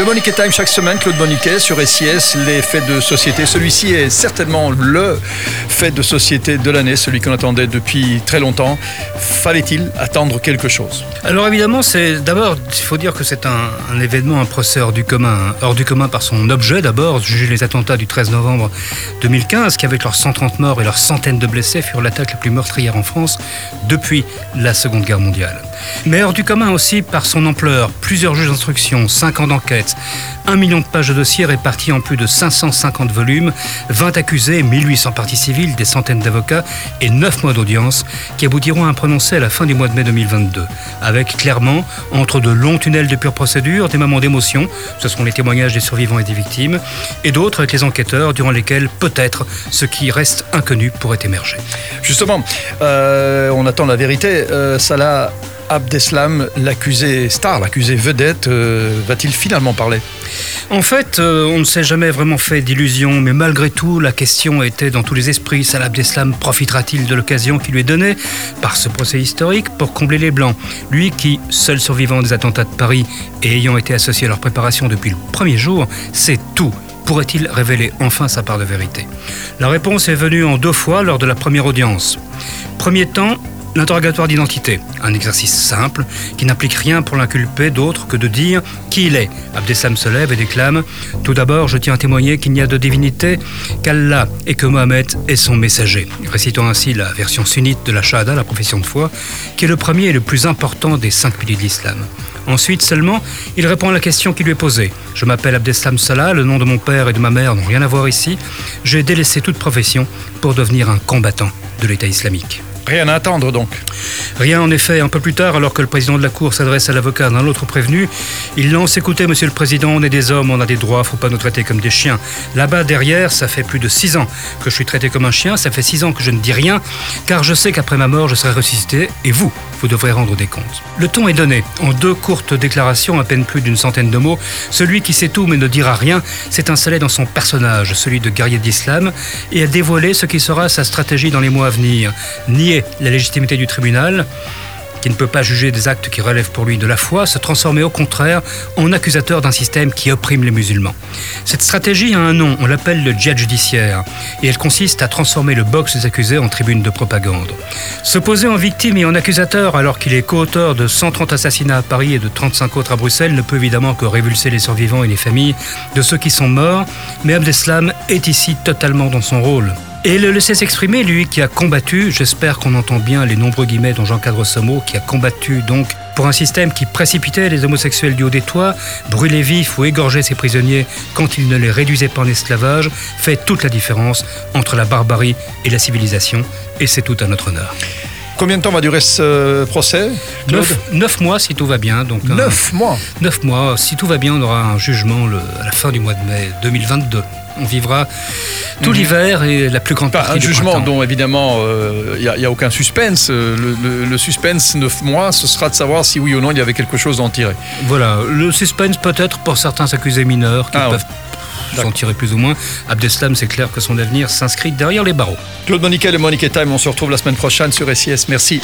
Le Moniquet Time chaque semaine, Claude Moniquet sur SIS, les faits de société. Celui-ci est certainement le fait de société de l'année, celui qu'on attendait depuis très longtemps. Fallait-il attendre quelque chose? Alors évidemment, c'est d'abord, il faut dire que c'est un, événement, un procès hors du commun. Hein. Hors du commun par son objet d'abord, juger les attentats du 13 novembre 2015, qui avec leurs 130 morts et leurs centaines de blessés furent l'attaque la plus meurtrière en France depuis la Seconde Guerre mondiale. Mais hors du commun aussi par son ampleur, plusieurs juges d'instruction, 5 ans d'enquête, 1 million de pages de dossiers répartis en plus de 550 volumes, 20 accusés, 1800 parties civiles, des centaines d'avocats et 9 mois d'audience qui aboutiront à un prononcé à la fin du mois de mai 2022, avec clairement, entre de longs tunnels de pure procédure, des moments d'émotion, ce sont les témoignages des survivants et des victimes, et d'autres avec les enquêteurs durant lesquels peut-être ce qui reste inconnu pourrait émerger. Justement, euh, on attend la vérité. Euh, Salah Abdeslam, l'accusé star, l'accusé vedette, euh, va-t-il finalement parler? En fait, euh, on ne s'est jamais vraiment fait d'illusions, mais malgré tout, la question était dans tous les esprits. Salah Abdeslam profitera-t-il de l'occasion qui lui est donnée par ce procès historique pour combler les blancs? Lui qui, seul survivant des attentats de Paris et ayant été associé à leur préparation depuis le premier jour, sait tout pourrait-il révéler enfin sa part de vérité? La réponse est venue en deux fois lors de la première audience. Premier temps, L'interrogatoire d'identité, un exercice simple qui n'implique rien pour l'inculpé d'autre que de dire qui il est. Abdeslam se lève et déclame Tout d'abord, je tiens à témoigner qu'il n'y a de divinité qu'Allah et que Mohamed est son messager. Récitant ainsi la version sunnite de la Shahada, la profession de foi, qui est le premier et le plus important des cinq piliers de l'islam. Ensuite seulement, il répond à la question qui lui est posée. Je m'appelle Abdeslam Salah, le nom de mon père et de ma mère n'ont rien à voir ici. J'ai délaissé toute profession pour devenir un combattant de l'État islamique. Rien à attendre donc. Rien en effet. Un peu plus tard, alors que le président de la Cour s'adresse à l'avocat d'un autre prévenu, il lance Écoutez, monsieur le président, on est des hommes, on a des droits, faut pas nous traiter comme des chiens. Là-bas, derrière, ça fait plus de six ans que je suis traité comme un chien, ça fait six ans que je ne dis rien, car je sais qu'après ma mort, je serai ressuscité, et vous, vous devrez rendre des comptes. Le ton est donné. En deux courtes déclarations, à peine plus d'une centaine de mots, celui qui sait tout mais ne dira rien s'est installé dans son personnage, celui de guerrier d'islam, et a dévoilé ce qui sera sa stratégie dans les mois à venir. Nier la légitimité du tribunal, qui ne peut pas juger des actes qui relèvent pour lui de la foi, se transformer au contraire en accusateur d'un système qui opprime les musulmans. Cette stratégie a un nom, on l'appelle le djihad judiciaire, et elle consiste à transformer le box des accusés en tribune de propagande. Se poser en victime et en accusateur alors qu'il est co-auteur de 130 assassinats à Paris et de 35 autres à Bruxelles ne peut évidemment que révulser les survivants et les familles de ceux qui sont morts, mais Abdeslam est ici totalement dans son rôle. Et le laisser s'exprimer, lui qui a combattu, j'espère qu'on entend bien les nombreux guillemets dont j'encadre ce mot, qui a combattu donc pour un système qui précipitait les homosexuels du haut des toits, brûlait vifs ou égorgeait ses prisonniers quand il ne les réduisait pas en esclavage, fait toute la différence entre la barbarie et la civilisation, et c'est tout à notre honneur. Combien de temps va durer ce procès neuf, mois si tout va bien. Donc neuf mois Neuf mois. Si tout va bien, on aura un jugement à la fin du mois de mai 2022 on vivra tout mhm. l'hiver et la plus grande partie Un jugement dont évidemment il euh, n'y a, aucun suspense. Euh, le, suspense, neuf mois, ce sera de savoir si oui ou non il y avait quelque chose à en tirer. Voilà, le suspense peut-être pour certains accusés mineurs qui ah peuvent s'en tirer plus ou moins. Abdeslam, c'est clair que son avenir s'inscrit derrière les barreaux. Claude Moniquet et Monique Time, on se retrouve la semaine prochaine sur SIS. Merci.